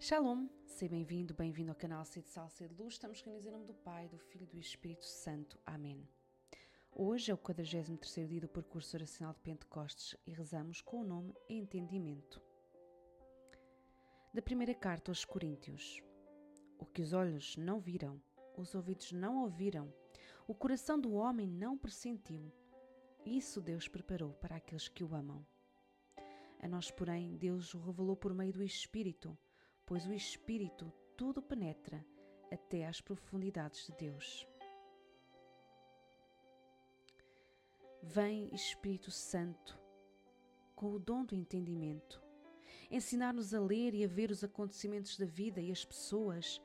Shalom, seja bem-vindo, bem-vindo ao canal C de Sal, C de Luz. Estamos reunidos em nome do Pai, do Filho e do Espírito Santo. Amém. Hoje é o 43º dia do percurso oracional de Pentecostes e rezamos com o nome Entendimento. Da primeira carta aos Coríntios. O que os olhos não viram, os ouvidos não ouviram, o coração do homem não pressentiu, isso Deus preparou para aqueles que o amam. A nós, porém, Deus o revelou por meio do Espírito, pois o Espírito tudo penetra até às profundidades de Deus. Vem Espírito Santo com o dom do entendimento, ensinar-nos a ler e a ver os acontecimentos da vida e as pessoas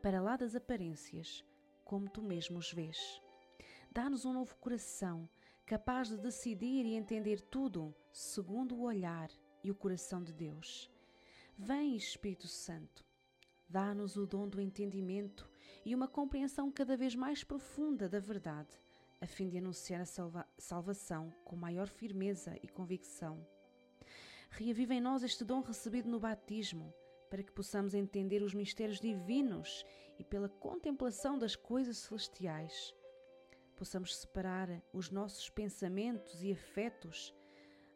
para lá das aparências, como tu mesmo os vês. Dá-nos um novo coração, capaz de decidir e entender tudo segundo o olhar e o coração de Deus Vem, Espírito Santo, dá-nos o dom do entendimento e uma compreensão cada vez mais profunda da verdade, a fim de anunciar a salva salvação com maior firmeza e convicção. Reaviva em nós este dom recebido no batismo, para que possamos entender os mistérios divinos e, pela contemplação das coisas celestiais, possamos separar os nossos pensamentos e afetos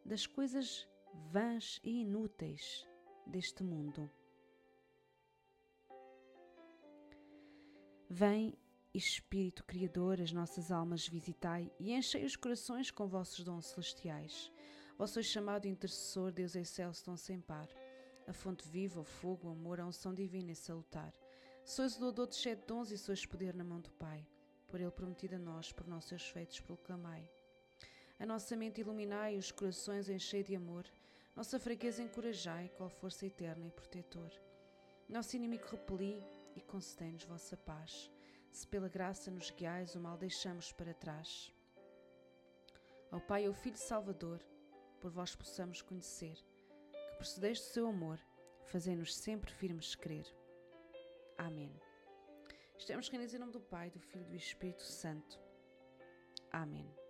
das coisas vãs e inúteis deste mundo. Vem, Espírito Criador, as nossas almas visitai e enchei os corações com vossos dons celestiais. Vós sois chamado intercessor, Deus excelso, dom sem par. A fonte viva, o fogo, o amor, a unção divina e salutar. Sois o doador de sete dons e sois poder na mão do Pai. Por ele prometido a nós, por nossos feitos proclamai. A nossa mente iluminai, os corações enchei de amor. Nossa fraqueza encorajai, qual força eterna e protetor. Nosso inimigo repeli e concedei-nos vossa paz. Se pela graça nos guiais, o mal deixamos para trás. Ao Pai e ao Filho Salvador, por vós possamos conhecer, que procedeis do seu amor, fazei-nos sempre firmes crer. Amém. Estamos reunidos em nome do Pai, do Filho e do Espírito Santo. Amém.